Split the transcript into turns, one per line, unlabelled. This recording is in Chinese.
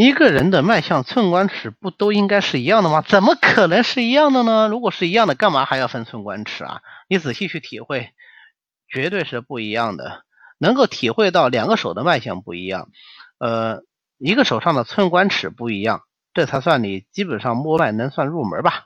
一个人的脉象寸关尺不都应该是一样的吗？怎么可能是一样的呢？如果是一样的干嘛还要分寸关尺啊？你仔细去体会绝对是不一样的。能够体会到两个手的脉象不一样呃一个手上的寸关尺不一样这才算你基本上摸脉能算入门吧。